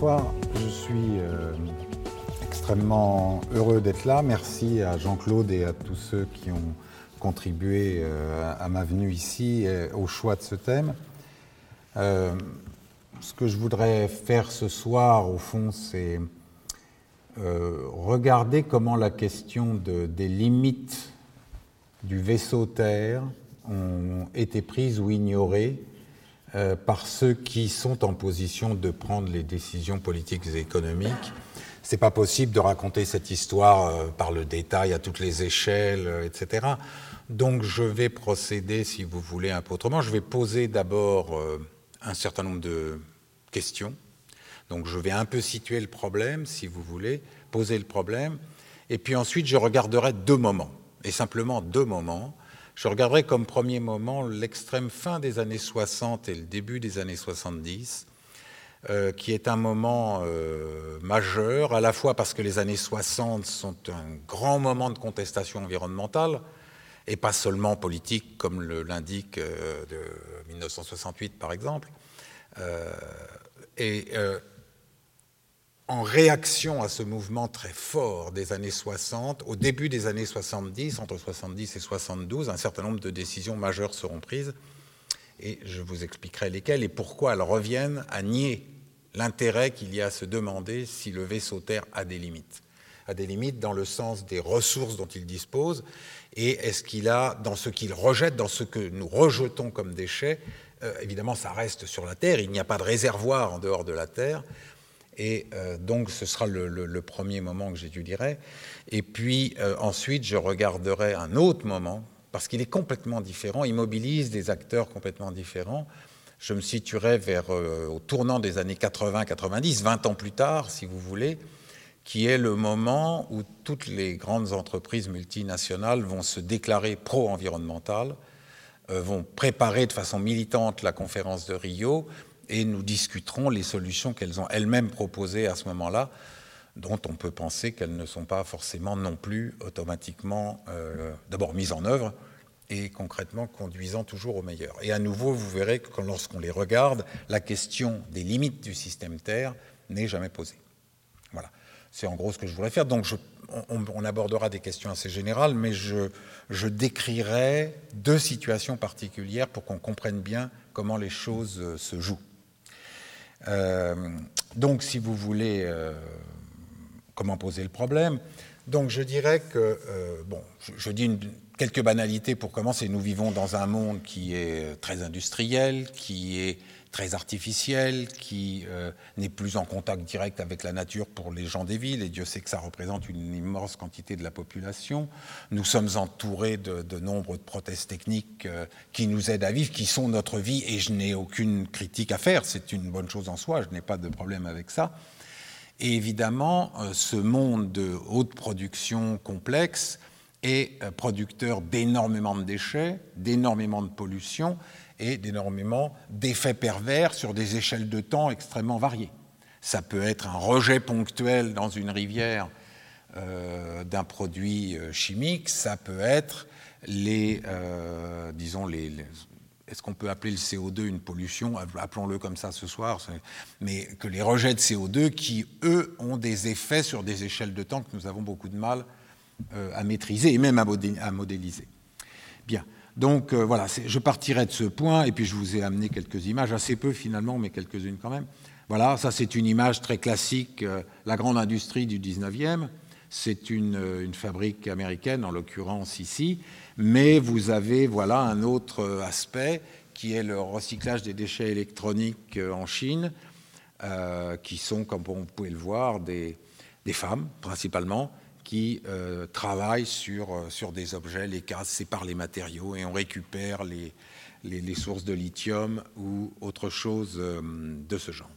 bonsoir. Je suis euh, extrêmement heureux d'être là. Merci à Jean-Claude et à tous ceux qui ont contribué euh, à ma venue ici et au choix de ce thème. Euh, ce que je voudrais faire ce soir, au fond, c'est regarder comment la question des limites du vaisseau Terre ont été prises ou ignorées euh, par ceux qui sont en position de prendre les décisions politiques et économiques. C'est pas possible de raconter cette histoire euh, par le détail à toutes les échelles, euh, etc. Donc je vais procéder, si vous voulez, un peu autrement. Je vais poser d'abord un certain nombre de questions. Donc je vais un peu situer le problème, si vous voulez, poser le problème. Et puis ensuite, je regarderai deux moments, et simplement deux moments, je regarderai comme premier moment l'extrême fin des années 60 et le début des années 70, euh, qui est un moment euh, majeur, à la fois parce que les années 60 sont un grand moment de contestation environnementale, et pas seulement politique, comme l'indique euh, de 1968 par exemple, et en réaction à ce mouvement très fort des années 60, au début des années 70, entre 70 et 72, un certain nombre de décisions majeures seront prises, et je vous expliquerai lesquelles et pourquoi elles reviennent à nier l'intérêt qu'il y a à se demander si le vaisseau Terre a des limites. A des limites dans le sens des ressources dont il dispose, et est-ce qu'il a, dans ce qu'il rejette, dans ce que nous rejetons comme déchets, euh, évidemment ça reste sur la Terre, il n'y a pas de réservoir en dehors de la Terre, et euh, donc, ce sera le, premier moment que j'étudierai. Et puis, euh, ensuite, je regarderai un autre moment, parce qu'il est complètement différent, il mobilise des acteurs complètement différents. Je me situerai vers, euh, au tournant des années 80-90, 20 ans plus tard, si vous voulez, qui est le moment où toutes les grandes entreprises multinationales vont se déclarer pro-environnementales, vont préparer de façon militante la conférence de Rio, et nous discuterons les solutions qu'elles ont elles-mêmes proposées à ce moment-là, dont on peut penser qu'elles ne sont pas forcément non plus automatiquement euh, d'abord mises en œuvre et concrètement conduisant toujours au meilleur. Et à nouveau, vous verrez que lorsqu'on les regarde, la question des limites du système Terre n'est jamais posée. Voilà, c'est en gros ce que je voudrais faire. Donc on, abordera des questions assez générales, mais je, je décrirai deux situations particulières pour qu'on comprenne bien comment les choses euh, se jouent. Euh, donc, si vous voulez, euh, comment poser le problème Donc, je dirais que, euh, bon, je, dis quelques banalités pour commencer. Nous vivons dans un monde qui est très industriel, qui est très artificiel, qui euh, n'est plus en contact direct avec la nature pour les gens des villes, et Dieu sait que ça représente une immense quantité de la population. Nous sommes entourés de, de nombreux prothèses techniques euh, qui nous aident à vivre, qui sont notre vie, et je n'ai aucune critique à faire, c'est une bonne chose en soi, je n'ai pas de problème avec ça. Et évidemment, euh, ce monde de haute production complexe est producteur d'énormément de déchets, d'énormément de pollution, et d'énormément d'effets pervers sur des échelles de temps extrêmement variées. Ça peut être un rejet ponctuel dans une rivière euh, d'un produit euh, chimique, ça peut être les, euh, disons, les, est-ce qu'on peut appeler le CO2 une pollution? Appelons-le comme ça ce soir, mais que les rejets de CO2 qui, eux, ont des effets sur des échelles de temps que nous avons beaucoup de mal à maîtriser et même à modéliser. Bien. Donc euh, voilà, je partirai de ce point, et puis je vous ai amené quelques images, assez peu finalement, mais quelques-unes quand même. Voilà, ça c'est une image très classique, euh, la grande industrie du 19e. C'est une, euh, une, fabrique américaine, en l'occurrence ici, mais vous avez voilà un autre aspect qui est le recyclage des déchets électroniques en Chine, qui sont, comme vous pouvez le voir, des femmes principalement, qui euh, travaillent sur, euh, sur des objets, les cases séparent les matériaux et on récupère les, les, sources de lithium ou autre chose euh, de ce genre.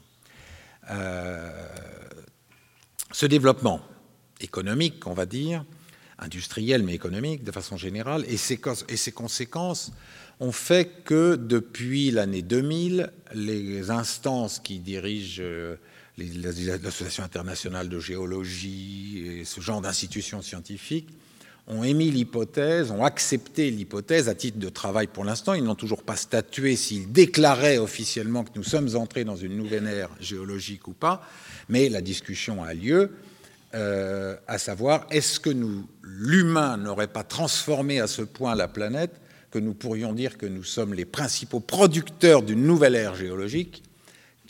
ce développement économique, on va dire, industriel mais économique de façon générale, et ses, et ses conséquences ont fait que depuis l'année 2000, les instances qui dirigent l'Association internationale de géologie et ce genre d'institutions scientifiques ont émis l'hypothèse, ont accepté l'hypothèse à titre de travail pour l'instant. Ils n'ont toujours pas statué s'ils déclaraient officiellement que nous sommes entrés dans une nouvelle ère géologique ou pas, mais la discussion a lieu, euh, à savoir est-ce que l'humain n'aurait pas transformé à ce point la planète que nous pourrions dire que nous sommes les principaux producteurs d'une nouvelle ère géologique,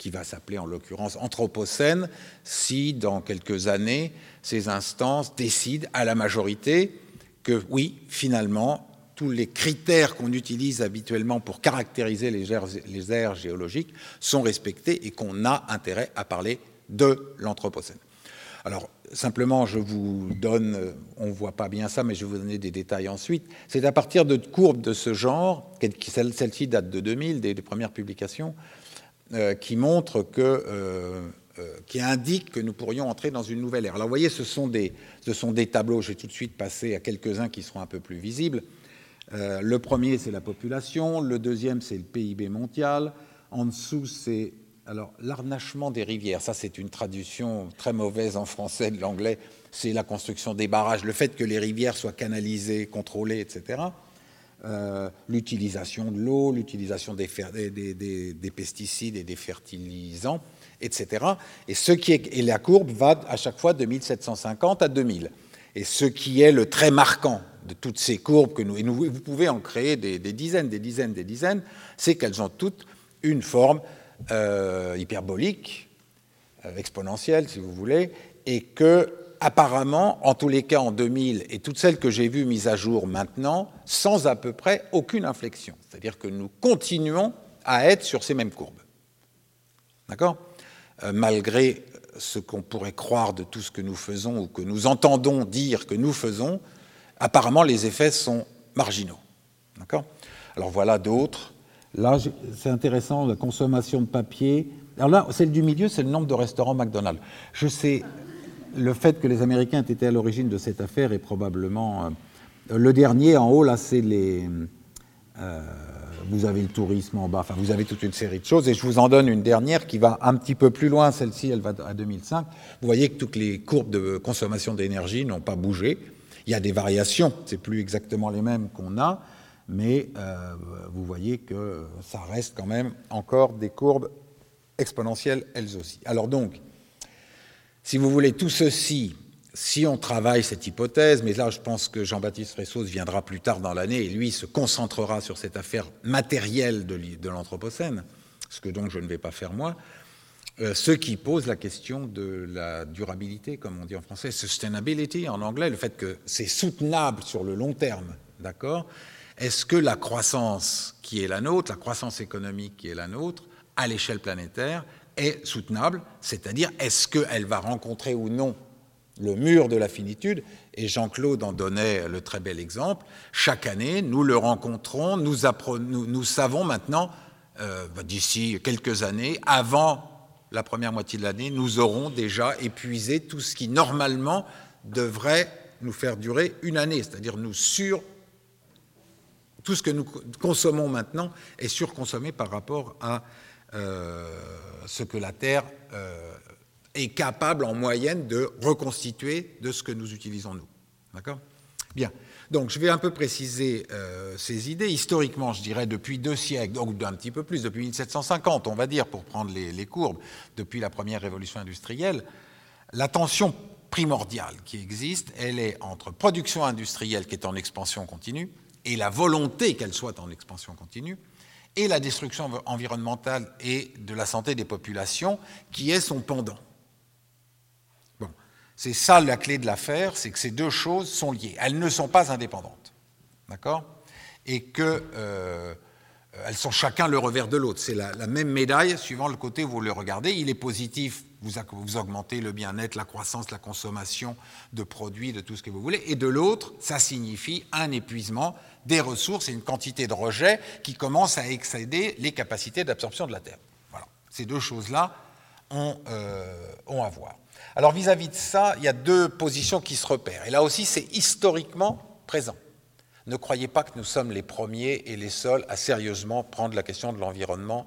qui va s'appeler en l'occurrence Anthropocène, si dans quelques années ces instances décident à la majorité que oui, finalement, tous les critères qu'on utilise habituellement pour caractériser les aires, géologiques sont respectés et qu'on a intérêt à parler de l'Anthropocène. Alors, simplement, je vous donne, on ne voit pas bien ça, mais je vais vous donner des détails ensuite. C'est à partir de courbes de ce genre, celle-ci date de 2000, des, premières publications, euh, qui montrent que euh, euh, qui indique que nous pourrions entrer dans une nouvelle ère. Alors vous voyez, ce sont des, ce sont des tableaux, je vais tout de suite passer à quelques-uns qui seront un peu plus visibles. Euh, le premier, c'est la population, le deuxième, c'est le PIB mondial, en dessous, c'est alors l'arnachement des rivières, ça c'est une traduction très mauvaise en français de l'anglais, c'est la construction des barrages, le fait que les rivières soient canalisées, contrôlées, etc. Euh, l'utilisation de l'eau, l'utilisation des, des, des, pesticides et des fertilisants, etc. Et, ce qui et la courbe va à chaque fois de 1750 à 2000. Et ce qui est le trait marquant de toutes ces courbes que nous, et vous pouvez en créer des, dizaines, des dizaines, des dizaines, c'est qu'elles ont toutes une forme euh, hyperbolique, euh, exponentielle si vous voulez, et que apparemment, en tous les cas en 2000 et toutes celles que j'ai vues mises à jour maintenant, sans à peu près aucune inflexion. C'est-à-dire que nous continuons à être sur ces mêmes courbes. D'accord? Euh, malgré ce qu'on pourrait croire de tout ce que nous faisons ou que nous entendons dire que nous faisons, apparemment les effets sont marginaux. D'accord? Alors voilà d'autres. Là, c'est intéressant, la consommation de papier. Alors là, celle du milieu, c'est le nombre de restaurants McDonald's. Je sais, le fait que les Américains aient été à l'origine de cette affaire est probablement... Euh, le dernier, en haut, là, c'est les... Euh, vous avez le tourisme en bas, enfin vous avez toute une série de choses, et je vous en donne une dernière qui va un petit peu plus loin, celle-ci elle va à 2005. Vous voyez que toutes les courbes de consommation d'énergie n'ont pas bougé. Il y a des variations, c'est plus exactement les mêmes qu'on a, mais euh, vous voyez que ça reste quand même encore des courbes exponentielles elles aussi. Alors donc, si vous voulez tout ceci si on travaille cette hypothèse, mais là je pense que Jean-Baptiste Ressos viendra plus tard dans l'année et lui se concentrera sur cette affaire matérielle de l'Anthropocène, ce que donc je ne vais pas faire moi, euh, ce qui pose la question de la durabilité, comme on dit en français, sustainability en anglais, le fait que c'est soutenable sur le long terme, d'accord? Est-ce que la croissance qui est la nôtre, la croissance économique qui est la nôtre, à l'échelle planétaire, est soutenable C'est-à-dire, est-ce qu'elle va rencontrer ou non le mur de la finitude, et Jean-Claude en donnait le très bel exemple. Chaque année, nous le rencontrons, nous, savons maintenant, euh, bah, d'ici quelques années, avant la première moitié de l'année, nous aurons déjà épuisé tout ce qui normalement devrait nous faire durer une année, c'est-à-dire nous sur tout ce que nous consommons maintenant est surconsommé par rapport à ce que la Terre euh, est capable en moyenne de reconstituer de ce que nous utilisons nous. D'accord? Bien. Donc je vais un peu préciser euh, ces idées. Historiquement, je dirais depuis deux siècles, donc un petit peu plus, depuis 1750, on va dire, pour prendre les courbes, depuis la première révolution industrielle, la tension primordiale qui existe, elle est entre production industrielle qui est en expansion continue et la volonté qu'elle soit en expansion continue, et la destruction environnementale et de la santé des populations qui est son pendant. C'est ça la clé de l'affaire, c'est que ces deux choses sont liées. Elles ne sont pas indépendantes. D'accord? Et qu'elles euh, sont chacun le revers de l'autre. C'est la, même médaille suivant le côté où vous le regardez. Il est positif, vous, vous augmentez le bien-être, la croissance, la consommation de produits, de tout ce que vous voulez. Et de l'autre, ça signifie un épuisement des ressources et une quantité de rejet qui commence à excéder les capacités d'absorption de la Terre. Voilà. Ces deux choses-là ont, euh, ont à voir. Alors vis-à-vis de ça, il y a deux positions qui se repèrent. Et là aussi, c'est historiquement présent. Ne croyez pas que nous sommes les premiers et les seuls à sérieusement prendre la question de l'environnement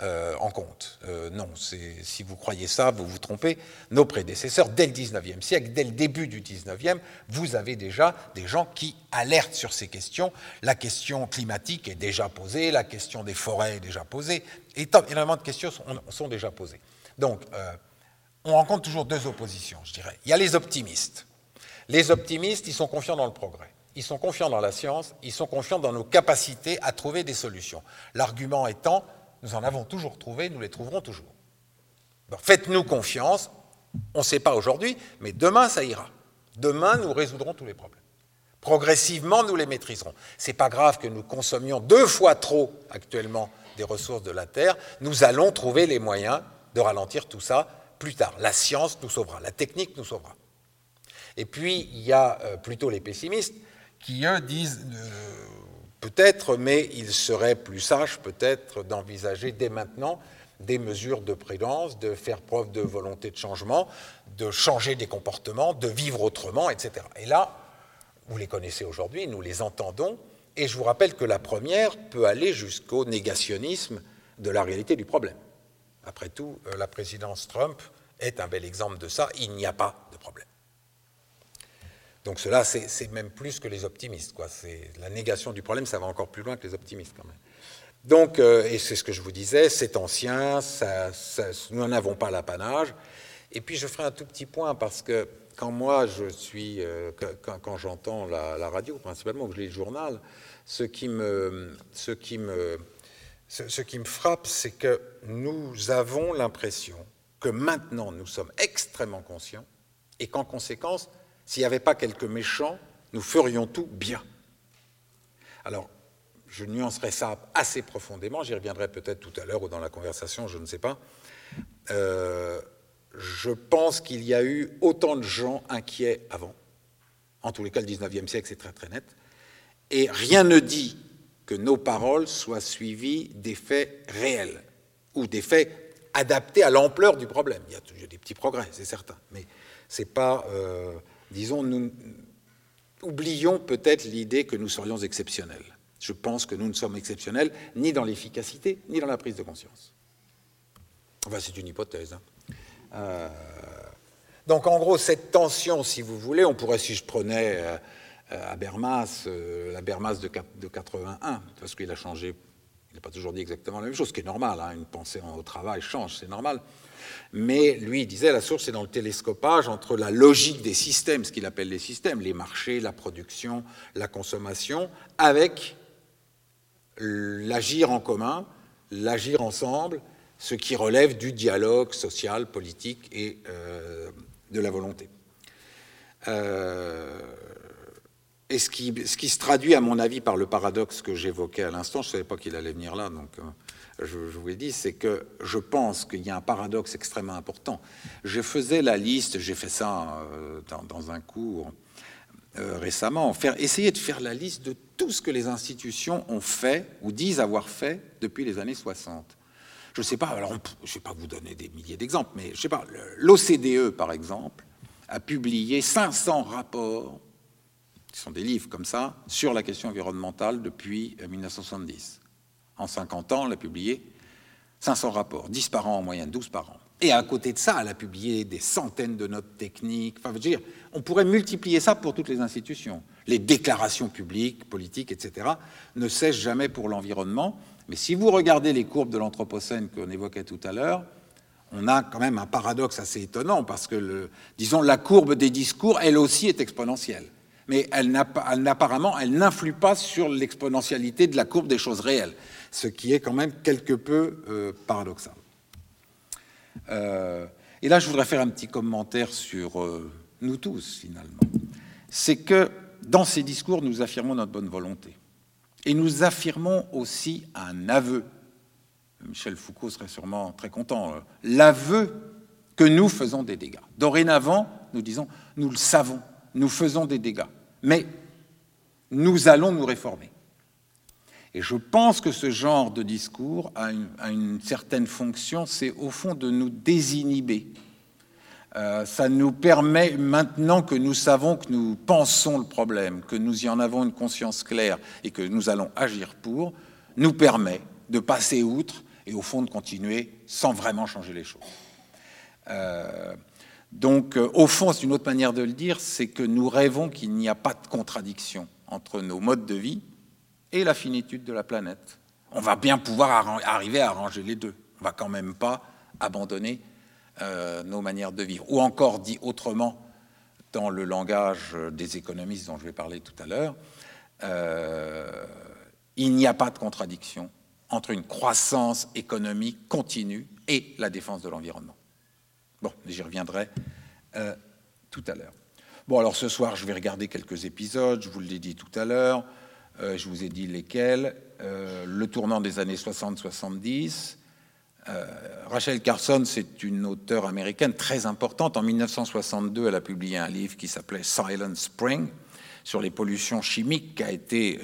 euh, en compte. Euh, non, si vous croyez ça, vous vous trompez. Nos prédécesseurs, dès le 19e siècle, dès le début du 19e, vous avez déjà des gens qui alertent sur ces questions. La question climatique est déjà posée, la question des forêts est déjà posée, et énormément de questions sont, déjà posées. Donc, euh, on rencontre toujours deux oppositions, je dirais. Il y a les optimistes. Les optimistes, ils sont confiants dans le progrès. Ils sont confiants dans la science, ils sont confiants dans nos capacités à trouver des solutions. L'argument étant, nous en avons toujours trouvé, nous les trouverons toujours. Faites-nous confiance, on ne sait pas aujourd'hui, mais demain ça ira. Demain nous résoudrons tous les problèmes. Progressivement nous les maîtriserons. Ce n'est pas grave que nous consommions deux fois trop actuellement des ressources de la Terre, nous allons trouver les moyens de ralentir tout ça plus tard. La science nous sauvera, la technique nous sauvera. Et puis il y a euh, plutôt les pessimistes qui, eux, disent euh, Peut-être, mais il serait plus sage peut-être d'envisager dès maintenant des mesures de prudence, de faire preuve de volonté de changement, de changer des comportements, de vivre autrement, etc. Et là, vous les connaissez aujourd'hui, nous les entendons, et je vous rappelle que la première peut aller jusqu'au négationnisme de la réalité du problème. Après tout, euh, la présidence Trump est un bel exemple de ça, il n'y a pas de problème. Donc cela, c'est même plus que les optimistes. Quoi. La négation du problème, ça va encore plus loin que les optimistes quand même. Donc, euh, et c'est ce que je vous disais, c'est ancien, nous n'en avons pas l'apanage. Et puis je ferai un tout petit point parce que quand moi je suis, euh, quand, j'entends la, radio principalement, ou je lis le journal, ce qui me, ce qui me, ce qui me frappe, c'est que nous avons l'impression que maintenant nous sommes extrêmement conscients et qu'en conséquence, s'il n'y avait pas quelques méchants, nous ferions tout bien. Alors, je nuancerai ça assez profondément, j'y reviendrai peut-être tout à l'heure ou dans la conversation, je ne sais pas. Euh, je pense qu'il y a eu autant de gens inquiets avant. En tous les cas, le 19e siècle, c'est très très net. Et rien ne dit que nos paroles soient suivies des faits réels ou des faits adaptés à l'ampleur du problème. Il y a des petits progrès, c'est certain, mais ce n'est pas euh, disons, nous oublions peut-être l'idée que nous serions exceptionnels. Je pense que nous ne sommes exceptionnels ni dans l'efficacité, ni dans la prise de conscience. Enfin, c'est une hypothèse. Hein. Euh, donc, en gros, cette tension, si vous voulez, on pourrait, si je prenais euh, euh, Habermas de, de 81, parce qu'il a changé, il n'a pas toujours dit exactement la même chose, ce qui est normal, hein, une pensée au travail change, c'est normal. Mais lui, il disait, la source est dans le télescopage entre la logique des systèmes, ce qu'il appelle les systèmes, les marchés, la production, la consommation, avec l'agir en commun, l'agir ensemble, ce qui relève du dialogue social, politique et euh, de la volonté. Euh, et ce qui, ce qui, se traduit, à mon avis, par le paradoxe que j'évoquais à l'instant, je ne savais pas qu'il allait venir là, donc euh, je, vous l'ai dit, c'est que je pense qu'il y a un paradoxe extrêmement important. Je faisais la liste, j'ai fait ça euh, dans, un cours euh, récemment, essayer de faire la liste de tout ce que les institutions ont fait ou disent avoir fait depuis les années 60. Je ne sais pas, je ne vais pas vous donner des milliers d'exemples, mais l'OCDE par exemple a publié 500 rapports, qui sont des livres comme ça, sur la question environnementale depuis 1970. En 50 ans, elle a publié 500 rapports, 10 par an en moyenne, 12 par an. Et à côté de ça, elle a publié des centaines de notes techniques. Enfin, je veux dire, on pourrait multiplier ça pour toutes les institutions. Les déclarations publiques, politiques, etc., ne cessent jamais pour l'environnement. Mais si vous regardez les courbes de l'Anthropocène qu'on évoquait tout à l'heure, on a quand même un paradoxe assez étonnant parce que, disons, la courbe des discours, elle aussi, est exponentielle. Mais elle, apparemment, elle n'influe pas sur l'exponentialité de la courbe des choses réelles ce qui est quand même quelque peu euh, paradoxal. Euh, et là, je voudrais faire un petit commentaire sur euh, nous tous, finalement. C'est que dans ces discours, nous affirmons notre bonne volonté. Et nous affirmons aussi un aveu. Michel Foucault serait sûrement très content. L'aveu que nous faisons des dégâts. Dorénavant, nous disons, nous le savons, nous faisons des dégâts. Mais nous allons nous réformer. Et je pense que ce genre de discours a une, certaine fonction, c'est au fond de nous désinhiber. Euh, ça nous permet, maintenant que nous savons que nous pensons le problème, que nous y en avons une conscience claire et que nous allons agir pour, nous permet de passer outre et au fond de continuer sans vraiment changer les choses. Euh, donc, euh, au fond, c'est une autre manière de le dire, c'est que nous rêvons qu'il n'y a pas de contradiction entre nos modes de vie et la finitude de la planète. On va bien pouvoir arriver à arranger les deux. On va quand même pas abandonner euh, nos manières de vivre. Ou encore dit autrement, dans le langage des économistes dont je vais parler tout à l'heure, euh, il n'y a pas de contradiction entre une croissance économique continue et la défense de l'environnement. Bon, j'y reviendrai euh, tout à l'heure. Bon, alors ce soir, je vais regarder quelques épisodes, je vous l'ai dit tout à l'heure, je vous ai dit lesquels. Euh, le tournant des années 60-70. Rachel Carson, c'est une auteure américaine très importante. En 1962, elle a publié un livre qui s'appelait Silent Spring sur les pollutions chimiques, qui a été.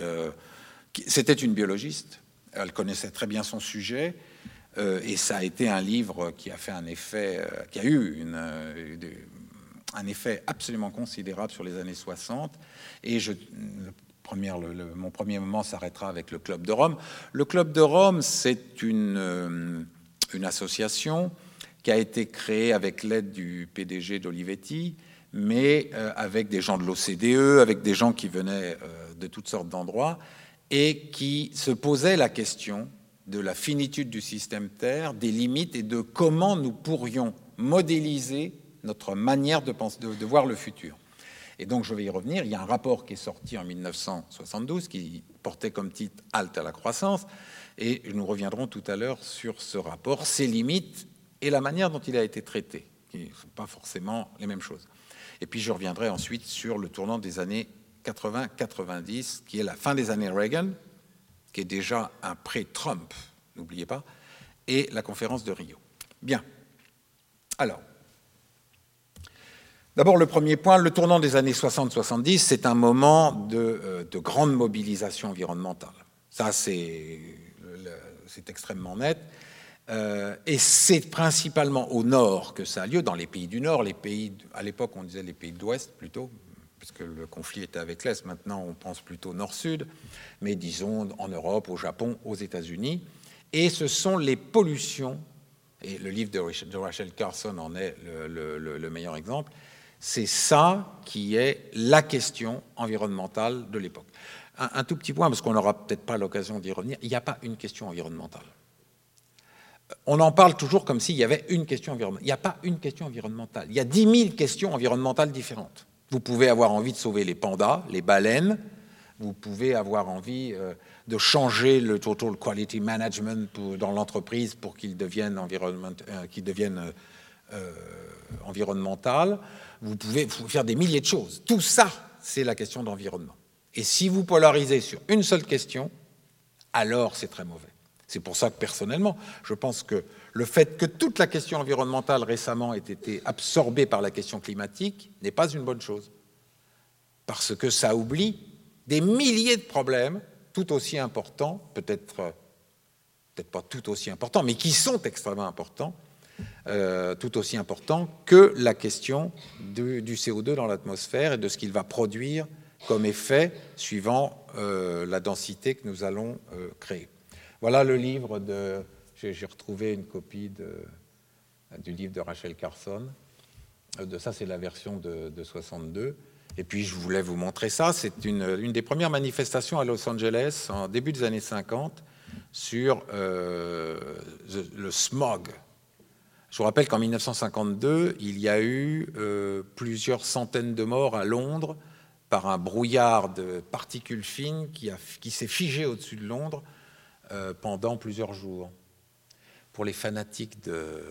C'était une biologiste, elle connaissait très bien son sujet. Euh, et ça a été un livre qui a fait un effet, euh, qui a eu euh, un effet absolument considérable sur les années 60. Et je, mon premier moment s'arrêtera avec le Club de Rome. Le Club de Rome, c'est une, une association qui a été créée avec l'aide du PDG d'Olivetti, mais avec des gens de l'OCDE, avec des gens qui venaient de toutes sortes d'endroits, et qui se posaient la question de la finitude du système Terre, des limites et de comment nous pourrions modéliser notre manière de, voir le futur. Et donc je vais y revenir. Il y a un rapport qui est sorti en 1972 qui portait comme titre Halte à la croissance. Et nous reviendrons tout à l'heure sur ce rapport, ses limites et la manière dont il a été traité, qui ne sont pas forcément les mêmes choses. Et puis je reviendrai ensuite sur le tournant des années 80-90, qui est la fin des années Reagan, qui est déjà un pré-Trump, n'oubliez pas, et la conférence de Rio. Bien. Alors, d'abord le premier point, le tournant des années 60-70, c'est un moment de, euh, de, grande mobilisation environnementale. Ça, c'est extrêmement net. Euh, et c'est principalement au nord que ça a lieu, dans les pays du nord, les pays, à l'époque on disait les pays de l'ouest plutôt, puisque le conflit était avec l'Est, maintenant on pense plutôt nord-sud, mais disons en Europe, au Japon, aux États-Unis. Et ce sont les pollutions, et le livre de Rachel Carson en est le, meilleur exemple, c'est ça qui est la question environnementale de l'époque. Un, tout petit point, parce qu'on n'aura peut-être pas l'occasion d'y revenir, il n'y a pas une question environnementale. On en parle toujours comme s'il y avait une question environnementale. Il n'y a pas une question environnementale. Il y a 10 000 questions environnementales différentes. Vous pouvez avoir envie de sauver les pandas, les baleines, vous pouvez avoir envie euh, de changer le total quality management dans l'entreprise pour qu'il devienne, environnement, euh, devienne euh, environnemental. Vous pouvez faire des milliers de choses. Tout ça, c'est la question d'environnement. Et si vous polarisez sur une seule question, alors c'est très mauvais. C'est pour ça que personnellement, je pense que le fait que toute la question environnementale récemment ait été absorbée par la question climatique n'est pas une bonne chose. Parce que ça oublie des milliers de problèmes tout aussi importants, peut-être peut-être pas tout aussi importants, mais qui sont extrêmement importants, euh, tout aussi importants que la question du, CO2 dans l'atmosphère et de ce qu'il va produire comme effet suivant euh, la densité que nous allons euh, créer. Voilà le livre de. J'ai retrouvé une copie du livre de Rachel Carson. De ça, c'est la version de, 62. Et puis, je voulais vous montrer ça. C'est une, des premières manifestations à Los Angeles en début des années 50 sur le smog. Je vous rappelle qu'en 1952, il y a eu euh, plusieurs centaines de morts à Londres par un brouillard de particules fines qui, s'est figé au-dessus de Londres euh, pendant plusieurs jours. Pour les fanatiques de,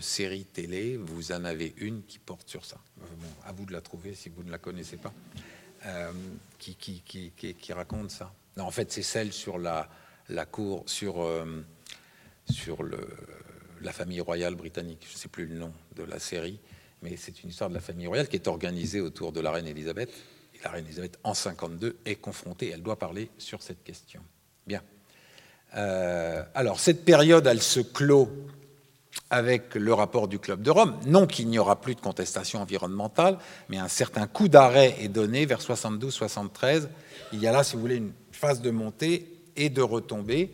séries télé, vous en avez une qui porte sur ça. Euh, à vous de la trouver si vous ne la connaissez pas, qui, raconte ça. Non, en fait, c'est celle sur la, cour, sur le, la famille royale britannique. Je ne sais plus le nom de la série, mais c'est une histoire de la famille royale qui est organisée autour de la reine Elisabeth. Et la reine Elisabeth, en 52, est confrontée, elle doit parler sur cette question. Bien. Euh, alors, cette période, elle se clôt avec le rapport du Club de Rome. Non qu'il n'y aura plus de contestation environnementale, mais un certain coup d'arrêt est donné vers 72-73. Il y a là, si vous voulez, une phase de montée et de retombée.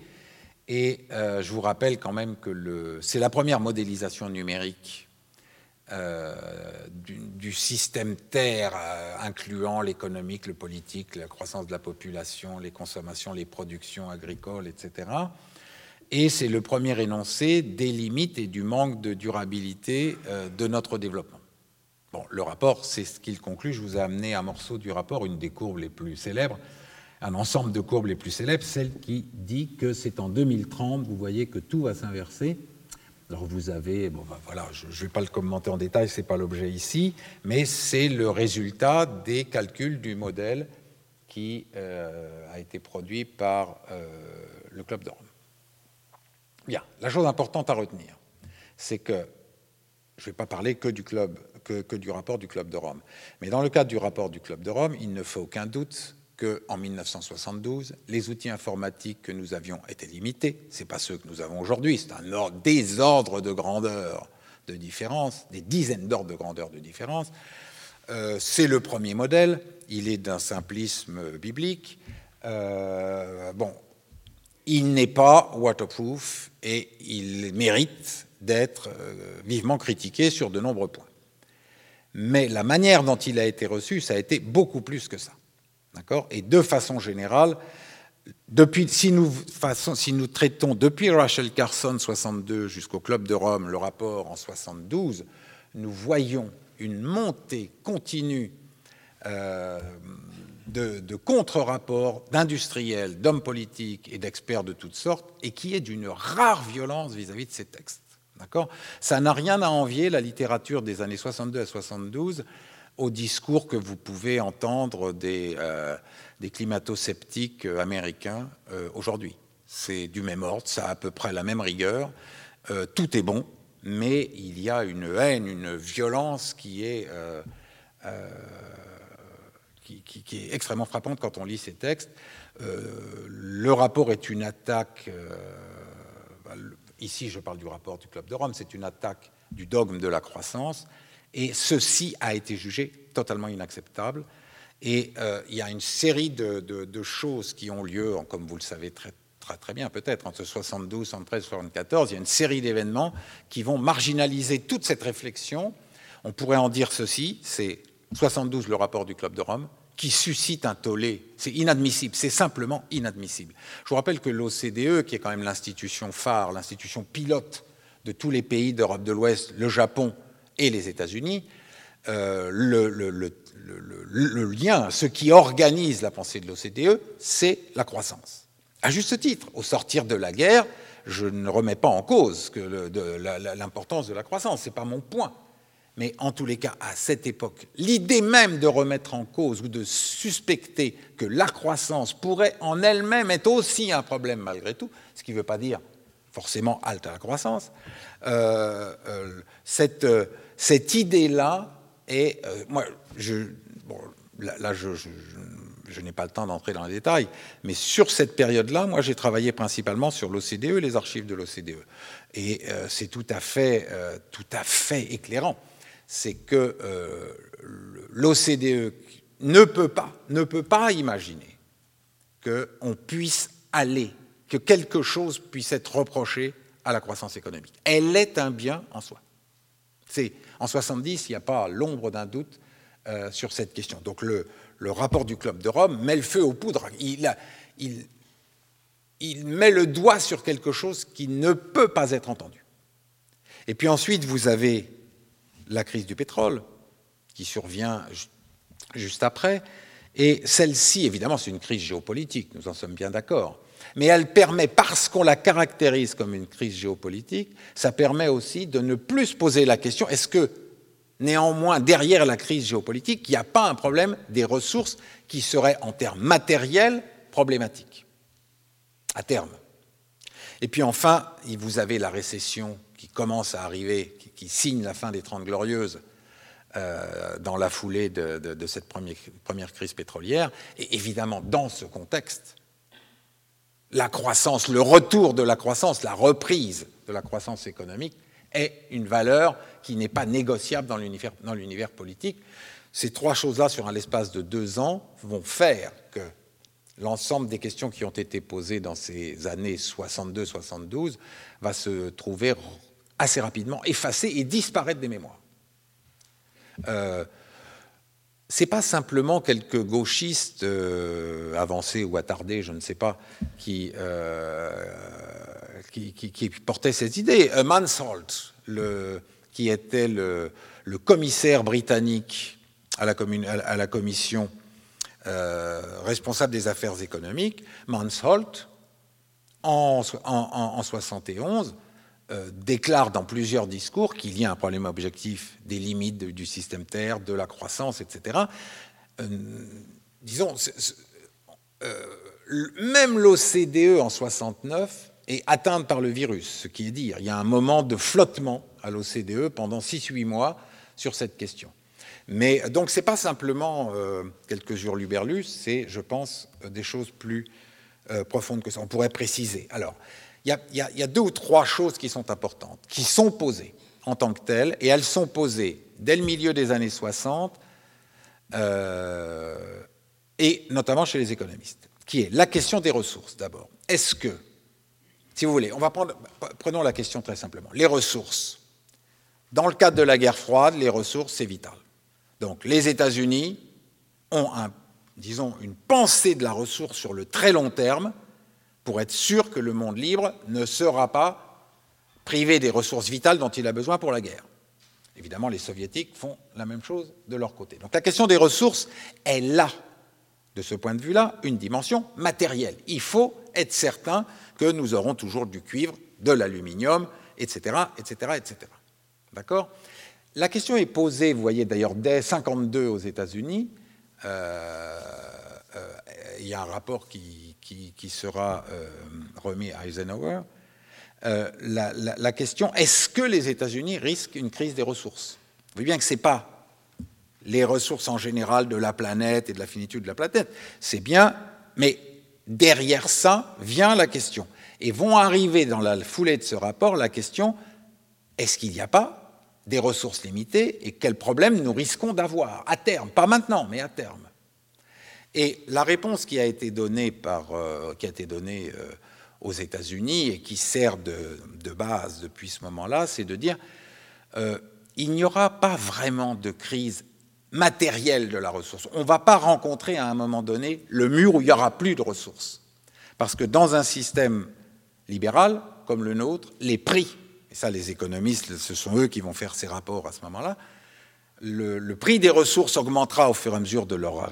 Et euh, je vous rappelle quand même que c'est la première modélisation numérique euh, du, système Terre, euh, incluant l'économique, le politique, la croissance de la population, les consommations, les productions agricoles, etc. Et c'est le premier énoncé des limites et du manque de durabilité de notre développement. Bon, le rapport, c'est ce qu'il conclut. Je vous ai amené un morceau du rapport, une des courbes les plus célèbres, un ensemble de courbes les plus célèbres, celle qui dit que c'est en 2030, vous voyez que tout va s'inverser alors vous avez, bon, ben voilà, je ne vais pas le commenter en détail, ce n'est pas l'objet ici, mais c'est le résultat des calculs du modèle qui euh, a été produit par euh, le Club de Rome. Bien, la chose importante à retenir, c'est que je ne vais pas parler que du, club, que du rapport du Club de Rome, mais dans le cadre du rapport du Club de Rome, il ne fait aucun doute qu'en 1972, les outils informatiques que nous avions étaient limités. Ce pas ceux que nous avons aujourd'hui. C'est un ordre, des ordres de grandeur de différence, des dizaines d'ordres de grandeur de différence. Euh, c'est le premier modèle. Il est d'un simplisme biblique. Euh, bon, il n'est pas waterproof et il mérite d'être euh, vivement critiqué sur de nombreux points. Mais la manière dont il a été reçu, ça a été beaucoup plus que ça. Et de façon générale, depuis, si, nous, si, nous, traitons depuis Rachel Carson 62 jusqu'au Club de Rome le rapport en 72, nous voyons une montée continue euh, de, de contre-rapports d'industriels, d'hommes politiques et d'experts de toutes sortes, et qui est d'une rare violence vis-à-vis de ces textes. Ça n'a rien à envier la littérature des années 62 à 72 au discours que vous pouvez entendre des, euh, climato-sceptiques américains euh, aujourd'hui. C'est du même ordre, ça a à peu près la même rigueur, euh, tout est bon, mais il y a une haine, une violence qui est, qui, est extrêmement frappante quand on lit ces textes. le rapport est une attaque, bah, ici je parle du rapport du Club de Rome, c'est une attaque du dogme de la croissance, et ceci a été jugé totalement inacceptable. Et euh, il y a une série de, choses qui ont lieu, comme vous le savez très, très, très bien peut-être, entre 72, 73, 74. Il y a une série d'événements qui vont marginaliser toute cette réflexion. On pourrait en dire ceci, c'est 72, le rapport du Club de Rome, qui suscite un tollé. C'est inadmissible, c'est simplement inadmissible. Je vous rappelle que l'OCDE, qui est quand même l'institution phare, l'institution pilote de tous les pays d'Europe de l'Ouest, le Japon, et les États-Unis, euh, le, lien, ce qui organise la pensée de l'OCDE, c'est la croissance. À juste titre, au sortir de la guerre, je ne remets pas en cause l'importance de la croissance, ce n'est pas mon point. Mais en tous les cas, à cette époque, l'idée même de remettre en cause ou de suspecter que la croissance pourrait en elle-même être aussi un problème malgré tout, ce qui ne veut pas dire forcément halte à la croissance, euh, euh, cette, cette idée-là est. Euh, moi, je, là, je, n'ai pas le temps d'entrer dans les détails, mais sur cette période-là, moi, j'ai travaillé principalement sur l'OCDE, les archives de l'OCDE. Et euh, c'est tout, à fait, euh, tout à fait éclairant. C'est que l'OCDE ne peut pas, ne peut pas imaginer qu'on puisse aller, que quelque chose puisse être reproché à la croissance économique. Elle est un bien en soi. En 70, il n'y a pas l'ombre d'un doute euh, sur cette question. Donc le, rapport du Club de Rome met le feu aux poudres. Il, il, met le doigt sur quelque chose qui ne peut pas être entendu. Et puis ensuite, vous avez la crise du pétrole qui survient juste après. Et celle-ci, évidemment, c'est une crise géopolitique, nous en sommes bien d'accord mais elle permet, parce qu'on la caractérise comme une crise géopolitique, ça permet aussi de ne plus se poser la question, est-ce que néanmoins, derrière la crise géopolitique, il n'y a pas un problème des ressources qui seraient en termes matériels problématiques, à terme Et puis enfin, vous avez la récession qui commence à arriver, qui, signe la fin des Trente Glorieuses, euh, dans la foulée de, cette première, crise pétrolière. Et évidemment, dans ce contexte, la croissance, le retour de la croissance, la reprise de la croissance économique est une valeur qui n'est pas négociable dans l'univers politique. Ces trois choses-là, sur un espace de deux ans, vont faire que l'ensemble des questions qui ont été posées dans ces années 62-72 va se trouver assez rapidement effacées et disparaître des mémoires. Euh, c'est pas simplement quelques gauchistes euh, avancés ou attardés, je ne sais pas, qui, euh, portaient ces idées. Mansholt, le, qui était le, commissaire britannique à la, commission euh, responsable des affaires économiques, Mansholt, en, en, 71, euh, déclare dans plusieurs discours qu'il y a un problème objectif des limites du système Terre, de la croissance, etc. Euh, disons, même l'OCDE en 69 est atteinte par le virus, ce qui est dire, il y a un moment de flottement à l'OCDE pendant 6-8 mois sur cette question. Mais donc, ce n'est pas simplement euh, quelques hurluberlus, c'est, je pense, des choses plus euh, profondes que ça. On pourrait préciser. Alors, il y, a deux ou trois choses qui sont importantes, qui sont posées en tant que telles, et elles sont posées dès le milieu des années 60, euh, et notamment chez les économistes, qui est la question des ressources d'abord. Est-ce que, si vous voulez, on va prendre, prenons la question très simplement, les ressources. Dans le cadre de la guerre froide, les ressources, c'est vital. Donc les États-Unis ont, disons, une pensée de la ressource sur le très long terme pour être sûr que le monde libre ne sera pas privé des ressources vitales dont il a besoin pour la guerre. Évidemment, les soviétiques font la même chose de leur côté. Donc la question des ressources, elle a, de ce point de vue-là, une dimension matérielle. Il faut être certain que nous aurons toujours du cuivre, de l'aluminium, etc., etc., etc. D'accord? La question est posée, vous voyez d'ailleurs, dès 1952 aux États-Unis. Euh, euh, il y a un rapport qui, sera euh, remis à Eisenhower. La, question est-ce que les États-Unis risquent une crise des ressources? Vous voyez bien que ce n'est pas les ressources en général de la planète et de la finitude de la planète, c'est bien, mais derrière ça vient la question. Et vont arriver dans la foulée de ce rapport la question est-ce qu'il n'y a pas des ressources limitées et quels problèmes nous risquons d'avoir? À terme, pas maintenant, mais à terme. Et la réponse qui a été donnée, euh, euh, aux États-Unis et qui sert de, base depuis ce moment-là, c'est de dire euh, il n'y aura pas vraiment de crise matérielle de la ressource. On ne va pas rencontrer à un moment donné le mur où il n'y aura plus de ressources. Parce que dans un système libéral comme le nôtre, les prix et ça les économistes, ce sont eux qui vont faire ces rapports à ce moment-là, le, prix des ressources augmentera au fur et à mesure de leur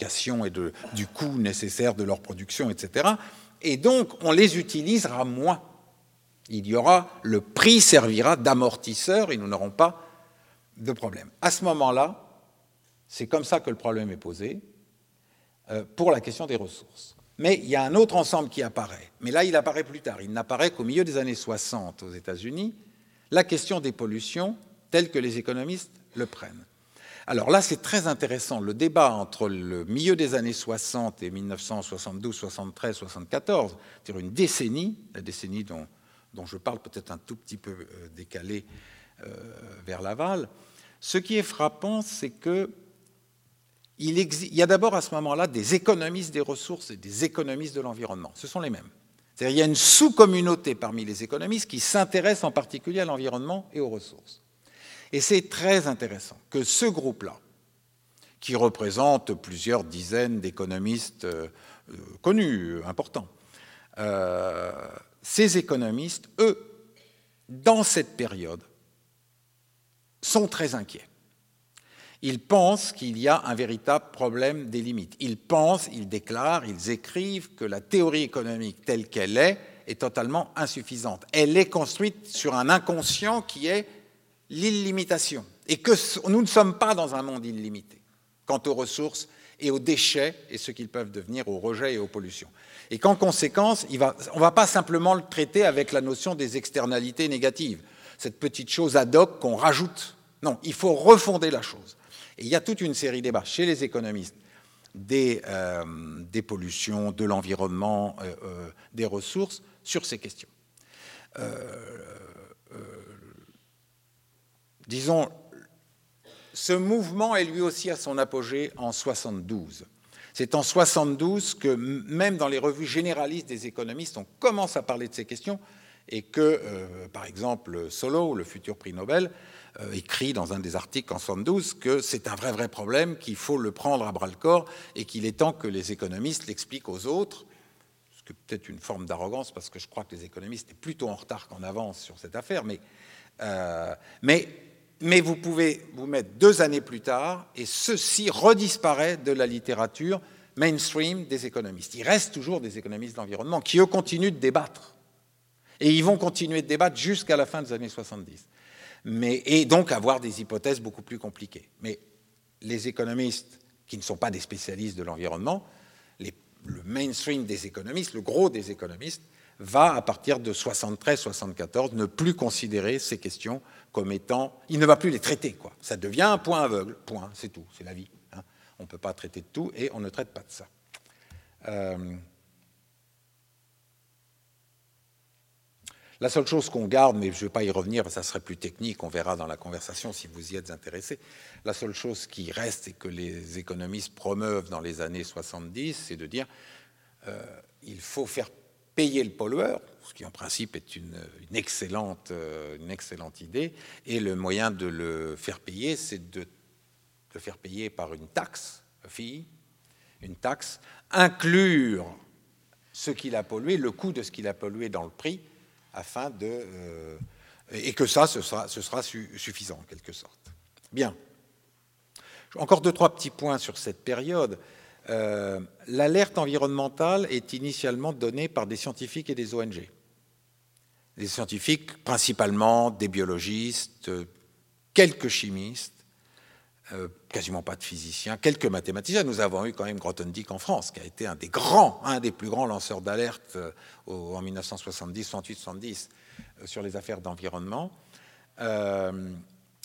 et du coût nécessaire de leur production, etc. Et donc, on les utilisera moins. Il y aura, le prix servira d'amortisseur et nous n'aurons pas de problème. À ce moment-là, c'est comme ça que le problème est posé euh, pour la question des ressources. Mais il y a un autre ensemble qui apparaît. Mais là, il apparaît plus tard. Il n'apparaît qu'au milieu des années 60 aux États-Unis, la question des pollutions telle que les économistes le prennent. Alors là, c'est très intéressant. Le débat entre le milieu des années 60 et 1972, 73, 74, c'est-à-dire une décennie, la décennie dont, je parle peut-être un tout petit peu euh, décalé euh, vers l'aval, ce qui est frappant, c'est que il, y a d'abord à ce moment-là des économistes des ressources et des économistes de l'environnement. Ce sont les mêmes. C'est-à-dire il y a une sous-communauté parmi les économistes qui s'intéresse en particulier à l'environnement et aux ressources. Et c'est très intéressant que ce groupe-là, qui représente plusieurs dizaines d'économistes euh, euh, connus, importants, euh, ces économistes, eux, dans cette période, sont très inquiets. Ils pensent qu'il y a un véritable problème des limites. Ils pensent, ils déclarent, ils écrivent que la théorie économique telle qu'elle est est totalement insuffisante. Elle est construite sur un inconscient qui est l'illimitation. Et que nous ne sommes pas dans un monde illimité quant aux ressources et aux déchets et ce qu'ils peuvent devenir aux rejets et aux pollutions. Et qu'en conséquence, on ne va pas simplement le traiter avec la notion des externalités négatives, cette petite chose ad hoc qu'on rajoute. Non, il faut refonder la chose. Et il y a toute une série de débats chez les économistes des, euh, pollutions, de l'environnement, euh, euh, des ressources sur ces questions. Disons, ce mouvement est lui aussi à son apogée en 72. C'est en 72 que même dans les revues généralistes des économistes, on commence à parler de ces questions et que, euh, par exemple, Solow, le futur prix Nobel, euh, écrit dans un des articles en 72 que c'est un vrai, vrai problème, qu'il faut le prendre à bras-le-corps et qu'il est temps que les économistes l'expliquent aux autres, ce qui est peut-être une forme d'arrogance parce que je crois que les économistes sont plutôt en retard qu'en avance sur cette affaire, mais, euh, mais, mais vous pouvez vous mettre deux années plus tard et ceci redisparaît de la littérature mainstream des économistes. Il reste toujours des économistes de l'environnement qui, eux, continuent de débattre. Et ils vont continuer de débattre jusqu'à la fin des années 70 mais, et donc avoir des hypothèses beaucoup plus compliquées. Mais les économistes qui ne sont pas des spécialistes de l'environnement, le mainstream des économistes, le gros des économistes, va, à partir de 73-74, ne plus considérer ces questions comme étant... Il ne va plus les traiter, quoi. Ça devient un point aveugle, point, c'est tout, c'est la vie. Hein. On ne peut pas traiter de tout et on ne traite pas de ça. Euh, La seule chose qu'on garde, mais je ne vais pas y revenir, ça serait plus technique, on verra dans la conversation si vous y êtes intéressé. La seule chose qui reste et que les économistes promeuvent dans les années 70, c'est de dire euh, il faut faire payer le pollueur, ce qui en principe est une, excellente, euh, une excellente idée, et le moyen de le faire payer, c'est de le faire payer par une taxe, fille, une taxe, inclure ce qu'il a pollué, le coût de ce qu'il a pollué dans le prix, afin de, euh, et que ça, ce sera, ce sera suffisant en quelque sorte. Bien. Encore deux, trois petits points sur cette période. Euh, l'alerte environnementale est initialement donnée par des scientifiques et des ONG. Des scientifiques, principalement des biologistes, quelques chimistes, euh, quasiment pas de physiciens, quelques mathématiciens. Nous avons eu quand même Grothendieck en France, qui a été un des grands, un des plus grands lanceurs d'alerte euh, en 1970, 68, 70 sur les affaires d'environnement.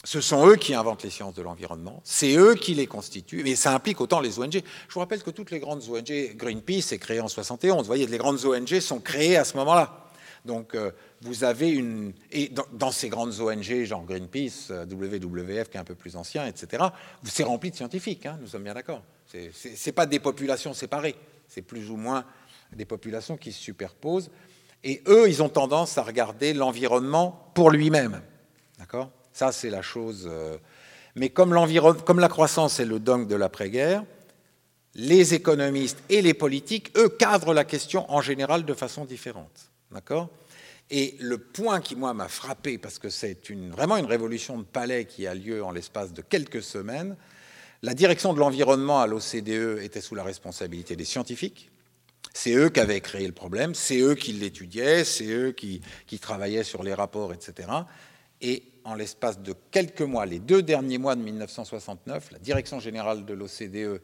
Euh, ce sont eux qui inventent les sciences de l'environnement, c'est eux qui les constituent, mais ça implique autant les ONG. Je vous rappelle que toutes les grandes ONG, Greenpeace est créé en 71, vous voyez, les grandes ONG sont créées à ce moment-là. Donc, vous avez une. Et dans, ces grandes ONG, genre Greenpeace, euh, WWF, qui est un peu plus ancien, etc., c'est rempli de scientifiques, hein, nous sommes bien d'accord. Ce n'est pas des populations séparées, c'est plus ou moins des populations qui se superposent. Et eux, ils ont tendance à regarder l'environnement pour lui-même. D'accord? Ça, c'est la chose. Euh, mais comme, la croissance est le dogme de l'après-guerre, les économistes et les politiques, eux, cadrent la question en général de façon différente. D'accord? Et le point qui, moi, m'a frappé, parce que c'est vraiment une révolution de palais qui a lieu en l'espace de quelques semaines, la direction de l'environnement à l'OCDE était sous la responsabilité des scientifiques. C'est eux qui avaient créé le problème, c'est eux qui l'étudiaient, c'est eux qui, travaillaient sur les rapports, etc. Et en l'espace de quelques mois, les deux derniers mois de 1969, la direction générale de l'OCDE,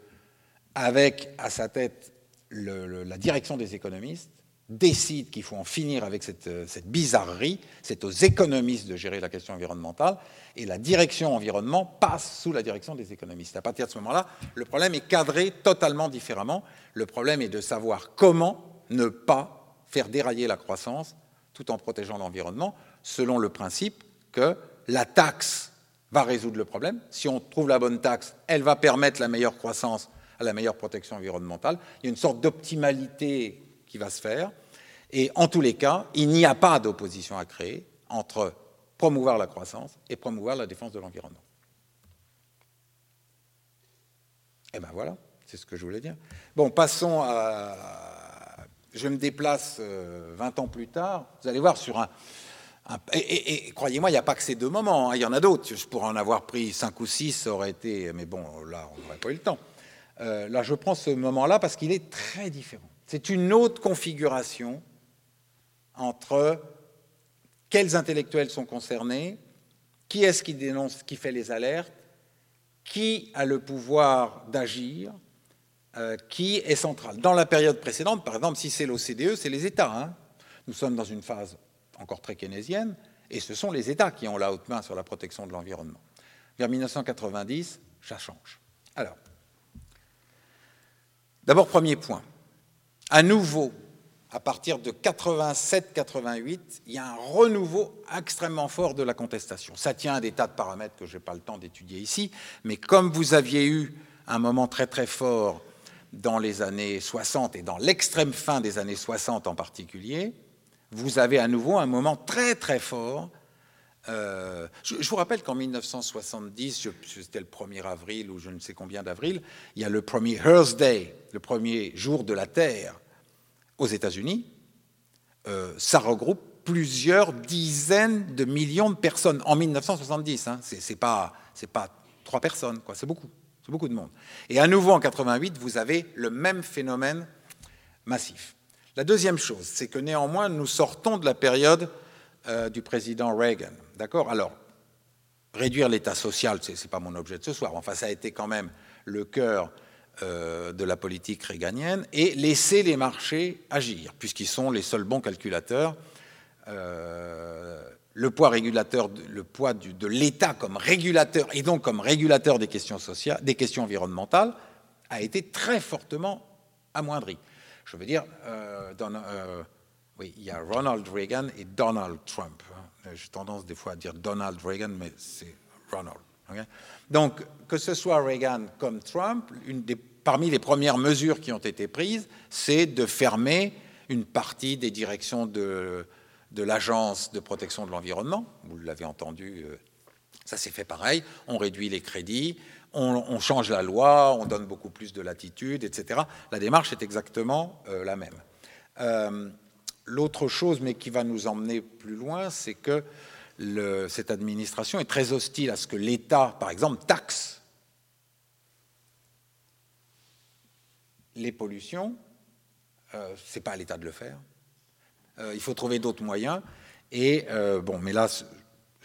avec à sa tête la direction des économistes, décide qu'il faut en finir avec euh, cette, bizarrerie, c'est aux économistes de gérer la question environnementale, et la direction environnement passe sous la direction des économistes. À partir de ce moment-là, le problème est cadré totalement différemment. Le problème est de savoir comment ne pas faire dérailler la croissance tout en protégeant l'environnement, selon le principe que la taxe va résoudre le problème. Si on trouve la bonne taxe, elle va permettre la meilleure croissance la meilleure protection environnementale. Il y a une sorte d'optimalité qui va se faire. Et en tous les cas, il n'y a pas d'opposition à créer entre promouvoir la croissance et promouvoir la défense de l'environnement. Eh bien voilà, c'est ce que je voulais dire. Bon, passons à... Je me déplace 20 euh, ans plus tard. Vous allez voir sur un... Et, croyez-moi, il n'y a pas que ces deux moments, hein. il y en a d'autres. Je pourrais en avoir pris cinq ou six, ça aurait été... Mais bon, là, on n'aurait pas eu le temps. Euh, là, je prends ce moment-là parce qu'il est très différent. C'est une autre configuration entre quels intellectuels sont concernés, qui est-ce qui dénonce, qui fait les alertes, qui a le pouvoir d'agir, euh, qui est central. Dans la période précédente, par exemple, si c'est l'OCDE, c'est les États. Hein. Nous sommes dans une phase encore très keynésienne, et ce sont les États qui ont la haute main sur la protection de l'environnement. Vers 1990, ça change. Alors, d'abord, premier point à nouveau, à partir de 87-88, il y a un renouveau extrêmement fort de la contestation. Ça tient à des tas de paramètres que je n'ai pas le temps d'étudier ici, mais comme vous aviez eu un moment très très fort dans les années 60 et dans l'extrême fin des années 60 en particulier, vous avez à nouveau un moment très très fort. Euh, je, vous rappelle qu'en 1970, c'était le 1er avril ou je ne sais combien d'avril, il y a le premier Earth Day, le premier jour de la Terre aux États-Unis. Euh, ça regroupe plusieurs dizaines de millions de personnes en 1970. Hein. C'est pas, pas trois personnes. C'est beaucoup, c'est beaucoup de monde. Et à nouveau en 88, vous avez le même phénomène massif. La deuxième chose, c'est que néanmoins, nous sortons de la période euh, du président Reagan. D'accord? Alors, réduire l'État social, ce n'est pas mon objet de ce soir. Enfin, ça a été quand même le cœur euh, de la politique réganienne et laisser les marchés agir, puisqu'ils sont les seuls bons calculateurs. Euh, le poids régulateur, le poids de l'État comme régulateur et donc comme régulateur des questions sociales, des questions environnementales, a été très fortement amoindri. Je veux dire, euh, euh, oui, il y a Ronald Reagan et Donald Trump. Hein. J'ai tendance des fois à dire Donald Reagan, mais c'est Ronald. Donc, que ce soit Reagan comme Trump, parmi les premières mesures qui ont été prises, c'est de fermer une partie des directions de, de l'Agence de protection de l'environnement. Vous l'avez entendu, euh, ça s'est fait pareil. On réduit les crédits, on, change la loi, on donne beaucoup plus de latitude, etc. La démarche est exactement euh, la même. Euh, l'autre chose, mais qui va nous emmener plus loin, c'est que cette administration est très hostile à ce que l'État, par exemple, taxe les pollutions. Euh, ce n'est pas à l'État de le faire. il faut trouver d'autres moyens. Et bon, mais là,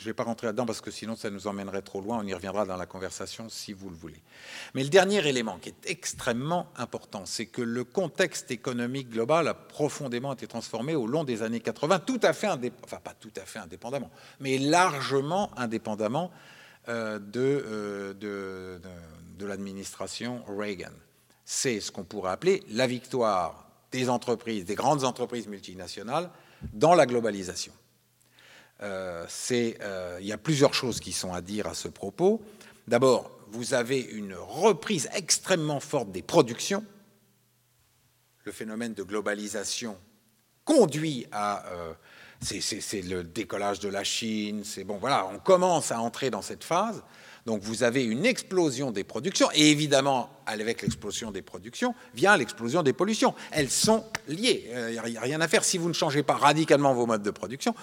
je ne vais pas rentrer là-dedans parce que sinon ça nous emmènerait trop loin. On y reviendra dans la conversation si vous le voulez. Mais le dernier élément qui est extrêmement important, c'est que le contexte économique global a profondément été transformé au long des années 80, tout à fait, enfin pas tout à fait indépendamment, mais largement indépendamment euh, euh, de l'administration Reagan. C'est ce qu'on pourrait appeler la victoire des entreprises, des grandes entreprises multinationales dans la globalisation. Euh, euh, il y a plusieurs choses qui sont à dire à ce propos. D'abord, vous avez une reprise extrêmement forte des productions. Le phénomène de globalisation conduit à... Euh, c'est le décollage de la Chine, c'est bon, voilà, on commence à entrer dans cette phase. Donc vous avez une explosion des productions, et évidemment, avec l'explosion des productions, vient l'explosion des pollutions. Elles sont liées, il n'y a rien à faire. Si vous ne changez pas radicalement vos modes de production,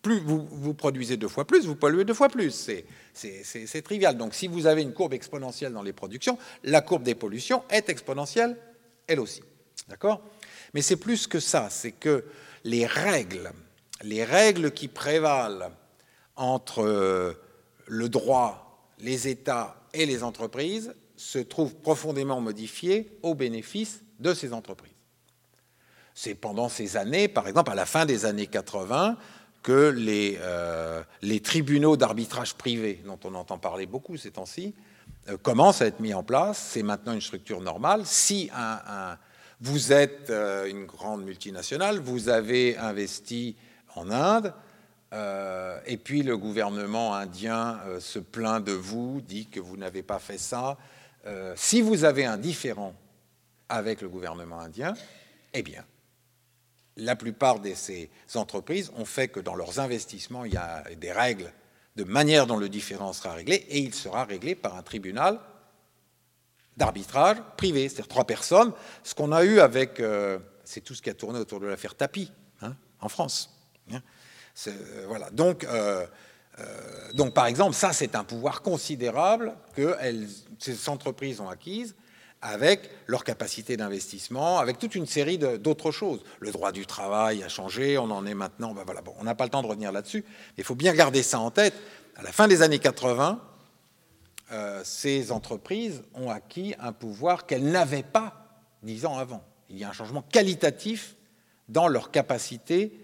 plus vous, vous produisez deux fois plus, vous polluez deux fois plus. C'est trivial. Donc si vous avez une courbe exponentielle dans les productions, la courbe des pollutions est exponentielle, elle aussi. D'accord? Mais c'est plus que ça, c'est que les règles, les règles qui prévalent entre euh, le droit les États et les entreprises se trouvent profondément modifiés au bénéfice de ces entreprises. C'est pendant ces années, par exemple à la fin des années 80, que les, euh, les tribunaux d'arbitrage privé, dont on entend parler beaucoup ces temps-ci, euh, commencent à être mis en place. C'est maintenant une structure normale. Si vous êtes euh, une grande multinationale, vous avez investi en Inde, euh, et puis le gouvernement indien euh, se plaint de vous, dit que vous n'avez pas fait ça. Euh, si vous avez un différent avec le gouvernement indien, eh bien, la plupart de ces entreprises ont fait que dans leurs investissements, il y a des règles de manière dont le différent sera réglé, et il sera réglé par un tribunal d'arbitrage privé, c'est-à-dire trois personnes. Ce qu'on a eu avec, c'est tout ce qui a tourné autour de l'affaire Tapi, hein, en France. Hein. Euh, voilà. Donc, euh, euh, donc, par exemple, ça, c'est un pouvoir considérable que ces entreprises ont acquise avec leur capacité d'investissement, avec toute une série d'autres choses. Le droit du travail a changé, on en est maintenant, ben voilà, bon, on n'a pas le temps de revenir là-dessus, mais il faut bien garder ça en tête. À la fin des années 80, ces entreprises ont acquis un pouvoir qu'elles n'avaient pas dix ans avant. Il y a un changement qualitatif dans leur capacité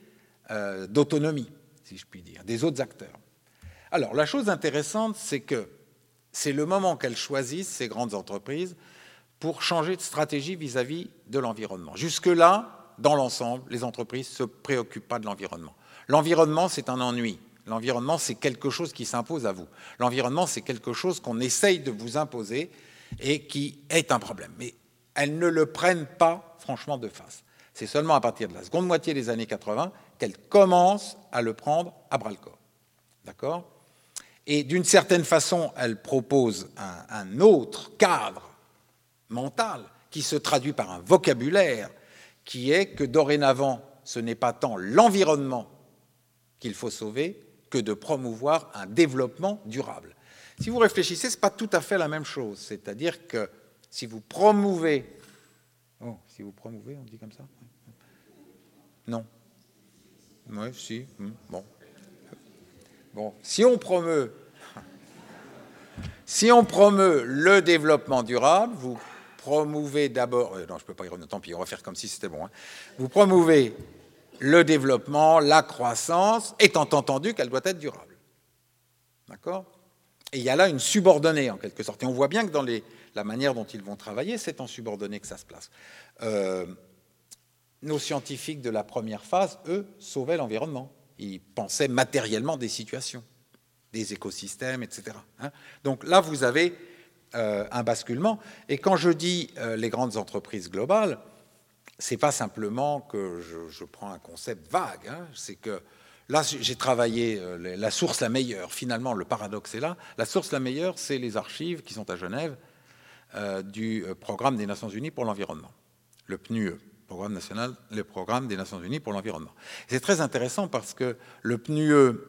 euh, d'autonomie, si je puis dire, des autres acteurs. Alors, la chose intéressante, c'est que c'est le moment qu'elles choisissent, ces grandes entreprises, pour changer de stratégie vis-à-vis de l'environnement. Jusque-là, dans l'ensemble, les entreprises ne se préoccupent pas de l'environnement. L'environnement, c'est un ennui. L'environnement, c'est quelque chose qui s'impose à vous. L'environnement, c'est quelque chose qu'on essaye de vous imposer et qui est un problème. Mais elles ne le prennent pas franchement de face. C'est seulement à partir de la seconde moitié des années 80 qu'elles commencent à le prendre à bras-le-corps. D'accord? Et d'une certaine façon, elles proposent un, autre cadre mental qui se traduit par un vocabulaire qui est que dorénavant, ce n'est pas tant l'environnement qu'il faut sauver que de promouvoir un développement durable. Si vous réfléchissez, ce n'est pas tout à fait la même chose. C'est-à-dire que si vous promouvez... Oh, si vous promouvez, on dit comme ça? Non. Oui, si. Hmm, bon. Bon, si on promeut... Si on promeut le développement durable, vous promouvez d'abord... Euh, non, je ne peux pas y revenir, tant pis, on va faire comme si c'était bon. Hein. Vous promouvez le développement, la croissance, étant entendu qu'elle doit être durable. D'accord? Et il y a là une subordonnée, en quelque sorte. Et on voit bien que dans la manière dont ils vont travailler, c'est en subordonnée que ça se place. Euh, nos scientifiques de la première phase, eux, sauvaient l'environnement. Ils pensaient matériellement des situations, des écosystèmes, etc. Hein. Donc là, vous avez euh, un basculement. Et quand je dis euh, les grandes entreprises globales, c'est pas simplement que je, prends un concept vague. Hein. c'est que là, j'ai travaillé euh, la source la meilleure. Finalement, le paradoxe est là. La source la meilleure, c'est les archives qui sont à Genève du programme des Nations Unies pour l'environnement, le PNUE programme national, le programme des Nations Unies pour l'environnement. C'est très intéressant parce que le PNUE,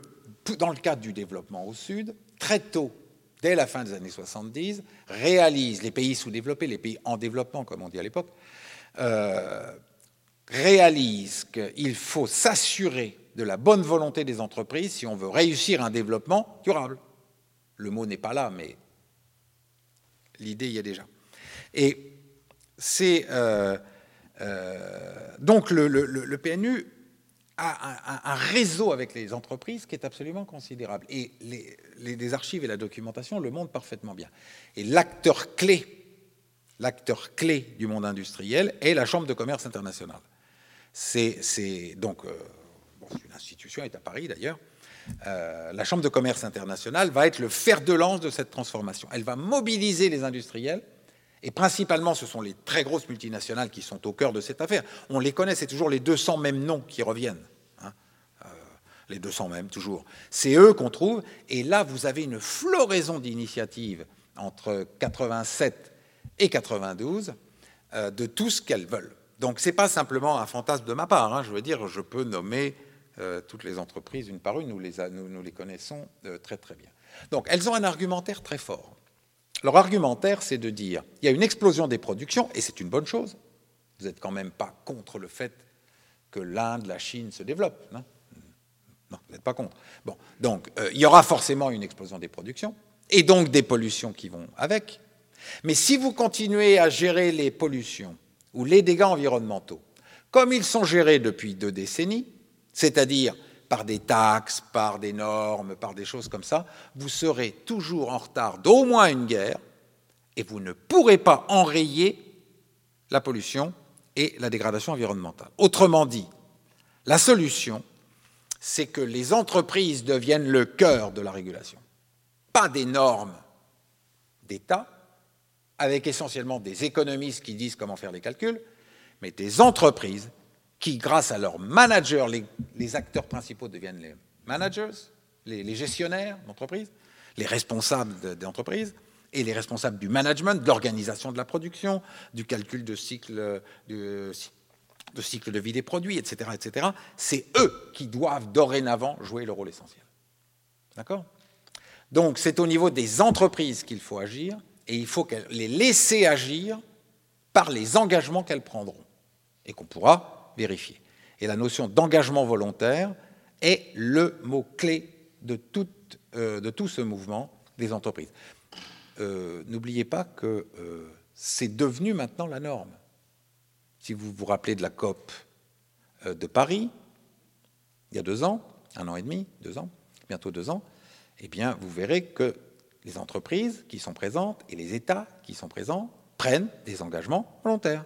dans le cadre du développement au Sud, très tôt, dès la fin des années 70, réalise, les pays sous-développés, les pays en développement, comme on dit à l'époque, euh, réalisent qu'il faut s'assurer de la bonne volonté des entreprises si on veut réussir un développement durable. Le mot n'est pas là, mais l'idée y est déjà. Et c'est euh, donc le, PNU a un, réseau avec les entreprises qui est absolument considérable. Et les, archives et la documentation le montrent parfaitement bien. Et l'acteur clé, l'acteur clé du monde industriel est la Chambre de commerce internationale. C'est donc euh, une institution, est à Paris d'ailleurs. Euh, la Chambre de commerce internationale va être le fer de lance de cette transformation. Elle va mobiliser les industriels et principalement, ce sont les très grosses multinationales qui sont au cœur de cette affaire. On les connaît, c'est toujours les 200 mêmes noms qui reviennent. Hein. Euh, les 200 mêmes, toujours. C'est eux qu'on trouve. Et là, vous avez une floraison d'initiatives entre 87 et 92 euh, de tout ce qu'elles veulent. Donc, ce n'est pas simplement un fantasme de ma part. Hein. Je veux dire, je peux nommer euh, toutes les entreprises une par une. Nous les, nous, nous les connaissons très, très bien. Donc, elles ont un argumentaire très fort. Leur argumentaire, c'est de dire il y a une explosion des productions, et c'est une bonne chose. Vous n'êtes quand même pas contre le fait que l'Inde, la Chine se développent. Non, non vous n'êtes pas contre. Bon, donc euh, il y aura forcément une explosion des productions, et donc des pollutions qui vont avec. Mais si vous continuez à gérer les pollutions ou les dégâts environnementaux comme ils sont gérés depuis deux décennies, c'est-à-dire par des taxes, par des normes, par des choses comme ça, vous serez toujours en retard d'au moins une guerre et vous ne pourrez pas enrayer la pollution et la dégradation environnementale. Autrement dit, la solution, c'est que les entreprises deviennent le cœur de la régulation. Pas des normes d'État, avec essentiellement des économistes qui disent comment faire les calculs, mais des entreprises qui, grâce à leurs managers, les, acteurs principaux deviennent les managers, les, gestionnaires d'entreprise, les responsables d'entreprise, et les responsables du management, de l'organisation de la production, du calcul de cycle, de, de cycle de vie des produits, etc. etc. C'est eux qui doivent dorénavant jouer le rôle essentiel. D'accord? Donc c'est au niveau des entreprises qu'il faut agir, et il faut les laisser agir par les engagements qu'elles prendront, et qu'on pourra vérifier. Et la notion d'engagement volontaire est le mot-clé de, euh, de, tout ce mouvement des entreprises. Euh, n'oubliez pas que euh, c'est devenu maintenant la norme. Si vous vous rappelez de la COP de Paris, il y a deux ans, un an et demi, deux ans, bientôt deux ans, eh bien, vous verrez que les entreprises qui sont présentes et les États qui sont présents prennent des engagements volontaires.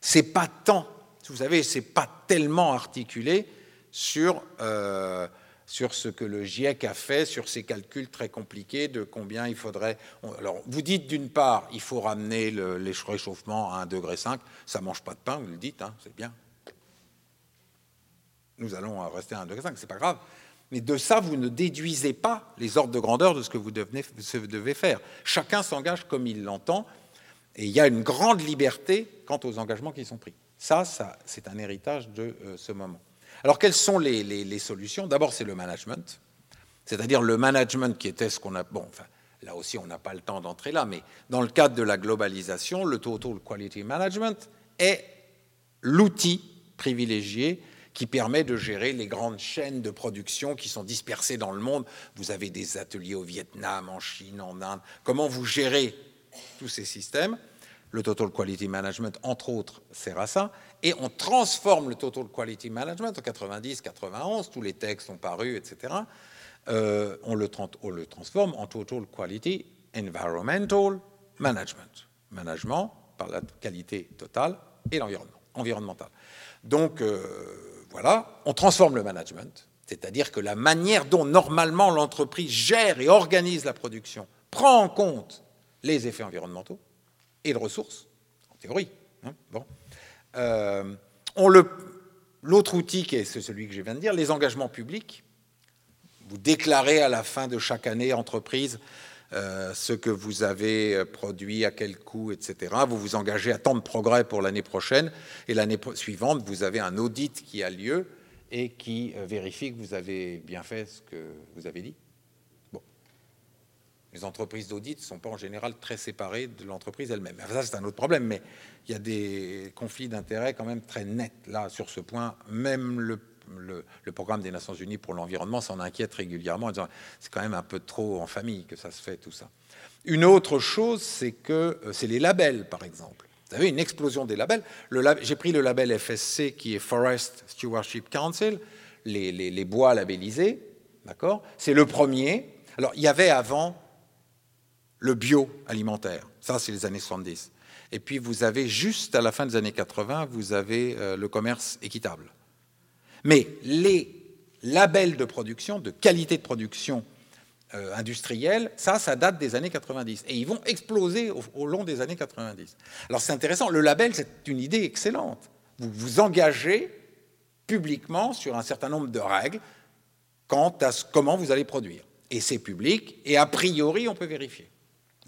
C'est pas tant vous savez, ce n'est pas tellement articulé sur, euh, sur ce que le GIEC a fait, sur ces calculs très compliqués de combien il faudrait. Alors, vous dites d'une part, il faut ramener le, les réchauffement à 1,5 degré, ça ne mange pas de pain, vous le dites, hein, c'est bien. Nous allons rester à 1,5 degré, c'est pas grave. Mais de ça, vous ne déduisez pas les ordres de grandeur de ce que vous devez faire. Chacun s'engage comme il l'entend, et il y a une grande liberté quant aux engagements qui sont pris. Ça, c'est un héritage de euh, ce moment. Alors, quelles sont les, solutions? D'abord, c'est le management, c'est-à-dire le management qui était ce qu'on a. Bon, enfin, là aussi, on n'a pas le temps d'entrer là, mais dans le cadre de la globalisation, le Total Quality Management est l'outil privilégié qui permet de gérer les grandes chaînes de production qui sont dispersées dans le monde. Vous avez des ateliers au Vietnam, en Chine, en Inde. Comment vous gérez tous ces systèmes? Le Total Quality Management, entre autres, sert à ça et on transforme le Total Quality Management en 90, 91, tous les textes sont parus, etc. On, le on, le transforme en Total Quality Environmental Management. Management par la qualité totale et l'environnement, environnemental. Donc, euh, voilà, on transforme le management, c'est-à-dire que la manière dont normalement l'entreprise gère et organise la production prend en compte les effets environnementaux et de ressources, en théorie. Hein, bon. Euh, l'autre outil, qui est celui que je viens de dire, les engagements publics. Vous déclarez à la fin de chaque année entreprise euh, ce que vous avez euh, produit, à quel coût, etc. Vous vous engagez à tant de progrès pour l'année prochaine, et l'année suivante, vous avez un audit qui a lieu et qui vérifie que vous avez bien fait ce que vous avez dit. Les entreprises d'audit ne sont pas en général très séparées de l'entreprise elle-même. Ça, c'est un autre problème, mais il y a des conflits d'intérêts quand même très nets là sur ce point. Même le, programme des Nations Unies pour l'environnement s'en inquiète régulièrement en disant c'est quand même un peu trop en famille que ça se fait tout ça. Une autre chose, c'est que euh, c'est les labels, par exemple. Vous avez une explosion des labels. J'ai pris le label FSC qui est Forest Stewardship Council, les, les bois labellisés, d'accord? C'est le premier. Alors, il y avait avant le bio alimentaire. Ça, c'est les années 70. Et puis, vous avez, juste à la fin des années 80, vous avez euh, le commerce équitable. Mais les labels de production, de qualité de production euh, industrielle, ça, ça date des années 90. Et ils vont exploser au, long des années 90. Alors, c'est intéressant. Le label, c'est une idée excellente. Vous vous engagez publiquement sur un certain nombre de règles quant à comment vous allez produire. Et c'est public, et a priori, on peut vérifier.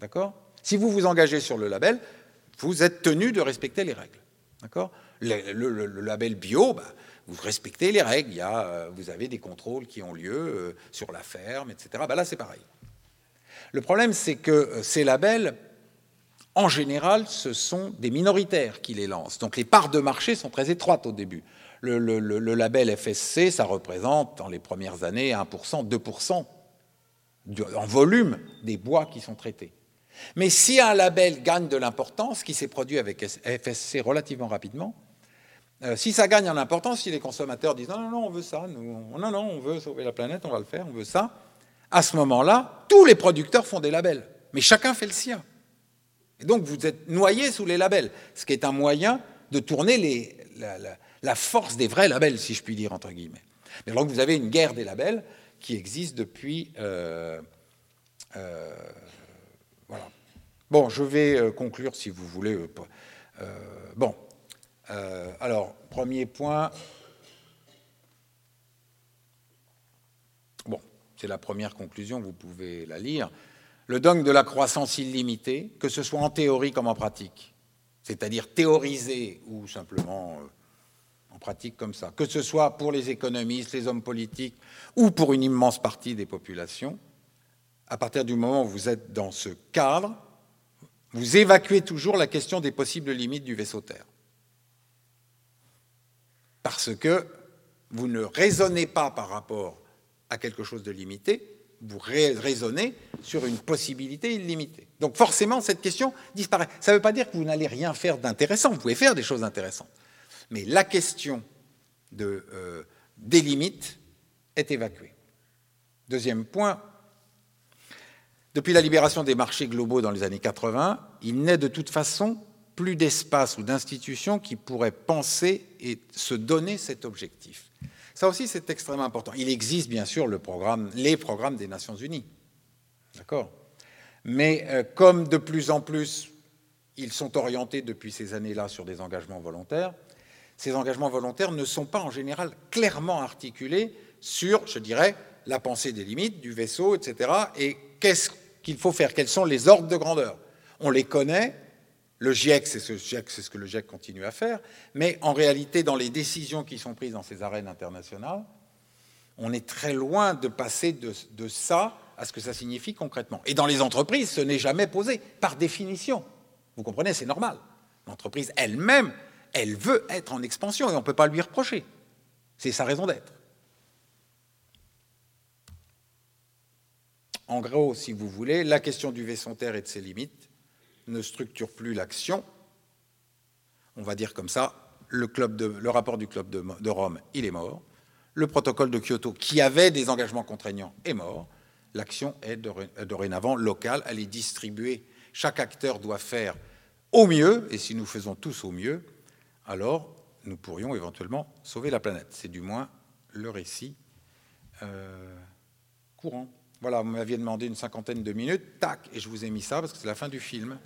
D'accord? Si vous vous engagez sur le label, vous êtes tenu de respecter les règles. D'accord? Le, label bio, bah, vous respectez les règles. Il y a, euh, vous avez des contrôles qui ont lieu euh, sur la ferme, etc. Bah, là, c'est pareil. Le problème, c'est que euh, ces labels, en général, ce sont des minoritaires qui les lancent. Donc les parts de marché sont très étroites au début. Le, le label FSC, ça représente dans les premières années 1%, 2% en volume des bois qui sont traités. Mais si un label gagne de l'importance, qui s'est produit avec FSC relativement rapidement, euh, si ça gagne en importance, si les consommateurs disent non, non, on veut ça, non, non, on veut sauver la planète, on va le faire, on veut ça, à ce moment-là, tous les producteurs font des labels, mais chacun fait le sien. Et donc vous êtes noyé sous les labels, ce qui est un moyen de tourner la, force des vrais labels, si je puis dire, entre guillemets. Mais donc vous avez une guerre des labels qui existe depuis. Euh, euh. Bon, je vais euh, conclure si vous voulez. Euh, euh, bon, alors, premier point. Bon, c'est la première conclusion, vous pouvez la lire. Le dogme de la croissance illimitée, que ce soit en théorie comme en pratique, c'est-à-dire théoriser ou simplement en pratique comme ça, que ce soit pour les économistes, les hommes politiques ou pour une immense partie des populations, à partir du moment où vous êtes dans ce cadre, vous évacuez toujours la question des possibles limites du vaisseau Terre. Parce que vous ne raisonnez pas par rapport à quelque chose de limité, vous raisonnez sur une possibilité illimitée. Donc forcément, cette question disparaît. Ça ne veut pas dire que vous n'allez rien faire d'intéressant, vous pouvez faire des choses intéressantes. Mais la question euh, des limites est évacuée. Deuxième point, depuis la libération des marchés globaux dans les années 80, il n'est de toute façon plus d'espace ou d'institutions qui pourraient penser et se donner cet objectif. Ça aussi, c'est extrêmement important. Il existe bien sûr les programmes des Nations Unies. D'accord? Mais euh, comme de plus en plus, ils sont orientés depuis ces années-là sur des engagements volontaires, ces engagements volontaires ne sont pas en général clairement articulés sur, je dirais, la pensée des limites du vaisseau, etc. Et qu'est-ce qu'il faut faire Quels sont les ordres de grandeur On les connaît. Le GIEC, c'est ce, que le GIEC continue à faire. Mais en réalité, dans les décisions qui sont prises dans ces arènes internationales, on est très loin de passer de, de ça à ce que ça signifie concrètement. Et dans les entreprises, ce n'est jamais posé, par définition. Vous comprenez, c'est normal. L'entreprise elle-même, elle veut être en expansion et on ne peut pas lui reprocher. C'est sa raison d'être. En gros, si vous voulez, la question du vaisseau terre et de ses limites ne structure plus l'action. On va dire comme ça, le, rapport du club de, de, Rome, il est mort. Le protocole de Kyoto, qui avait des engagements contraignants, est mort. L'action est dorénavant locale, elle est distribuée. Chaque acteur doit faire au mieux, et si nous faisons tous au mieux, alors nous pourrions éventuellement sauver la planète. C'est du moins le récit euh, courant. Voilà, vous m'aviez demandé une cinquantaine de minutes, tac, et je vous ai mis ça parce que c'est la fin du film.